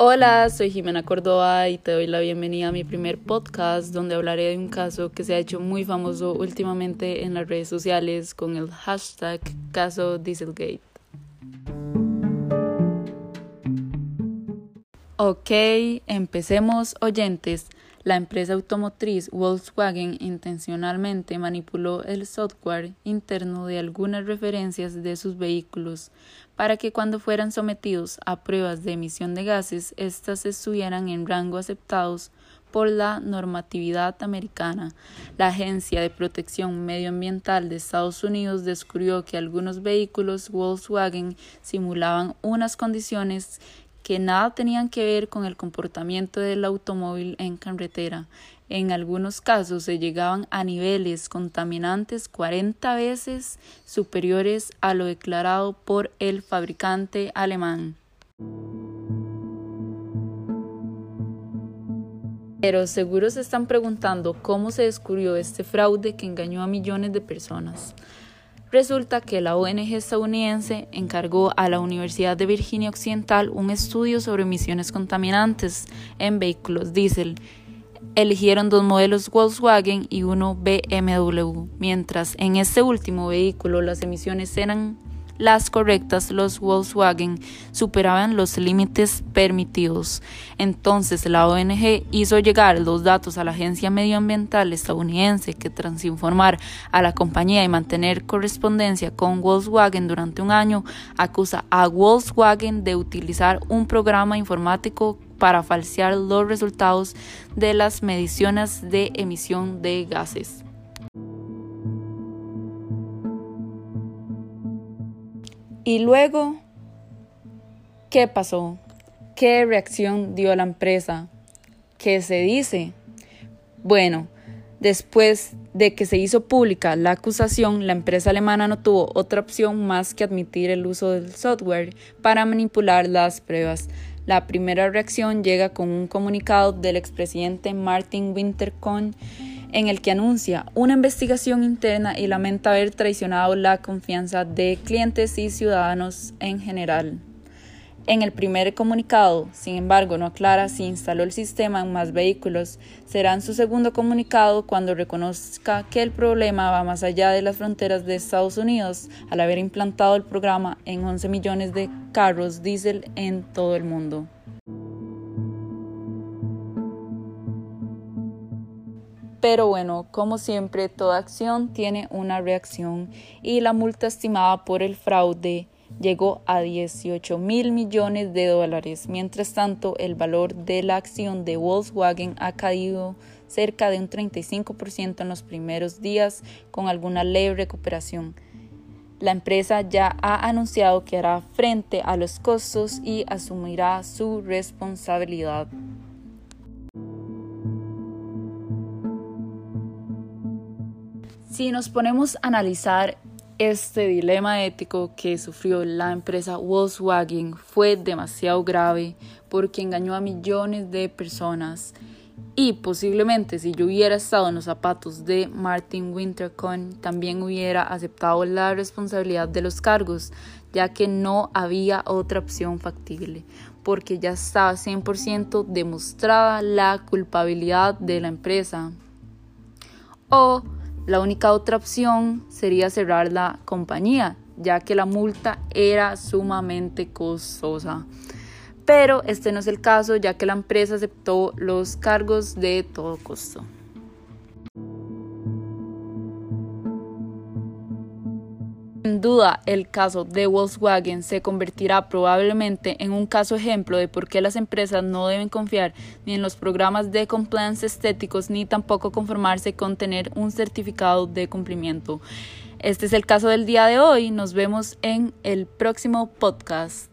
Hola, soy Jimena Córdoba y te doy la bienvenida a mi primer podcast donde hablaré de un caso que se ha hecho muy famoso últimamente en las redes sociales con el hashtag caso Dieselgate. Ok, empecemos oyentes. La empresa automotriz Volkswagen intencionalmente manipuló el software interno de algunas referencias de sus vehículos para que cuando fueran sometidos a pruebas de emisión de gases, éstas estuvieran en rango aceptados por la normatividad americana. La Agencia de Protección Medioambiental de Estados Unidos descubrió que algunos vehículos Volkswagen simulaban unas condiciones que nada tenían que ver con el comportamiento del automóvil en carretera. En algunos casos se llegaban a niveles contaminantes 40 veces superiores a lo declarado por el fabricante alemán. Pero seguro se están preguntando cómo se descubrió este fraude que engañó a millones de personas. Resulta que la ONG estadounidense encargó a la Universidad de Virginia Occidental un estudio sobre emisiones contaminantes en vehículos diésel. Eligieron dos modelos Volkswagen y uno BMW, mientras en este último vehículo las emisiones eran las correctas, los Volkswagen superaban los límites permitidos. Entonces la ONG hizo llegar los datos a la Agencia Medioambiental estadounidense que tras informar a la compañía y mantener correspondencia con Volkswagen durante un año, acusa a Volkswagen de utilizar un programa informático para falsear los resultados de las mediciones de emisión de gases. Y luego, ¿qué pasó? ¿Qué reacción dio la empresa? ¿Qué se dice? Bueno, después de que se hizo pública la acusación, la empresa alemana no tuvo otra opción más que admitir el uso del software para manipular las pruebas. La primera reacción llega con un comunicado del expresidente Martin Winterkorn en el que anuncia una investigación interna y lamenta haber traicionado la confianza de clientes y ciudadanos en general. En el primer comunicado, sin embargo, no aclara si instaló el sistema en más vehículos. Será en su segundo comunicado cuando reconozca que el problema va más allá de las fronteras de Estados Unidos al haber implantado el programa en 11 millones de carros diésel en todo el mundo. Pero bueno, como siempre, toda acción tiene una reacción y la multa estimada por el fraude llegó a 18 mil millones de dólares. Mientras tanto, el valor de la acción de Volkswagen ha caído cerca de un 35% en los primeros días con alguna leve recuperación. La empresa ya ha anunciado que hará frente a los costos y asumirá su responsabilidad. Si nos ponemos a analizar este dilema ético que sufrió la empresa Volkswagen fue demasiado grave porque engañó a millones de personas. Y posiblemente si yo hubiera estado en los zapatos de Martin Winterkorn también hubiera aceptado la responsabilidad de los cargos ya que no había otra opción factible porque ya estaba 100% demostrada la culpabilidad de la empresa. O la única otra opción sería cerrar la compañía, ya que la multa era sumamente costosa. Pero este no es el caso, ya que la empresa aceptó los cargos de todo costo. Sin duda, el caso de Volkswagen se convertirá probablemente en un caso ejemplo de por qué las empresas no deben confiar ni en los programas de compliance estéticos ni tampoco conformarse con tener un certificado de cumplimiento. Este es el caso del día de hoy. Nos vemos en el próximo podcast.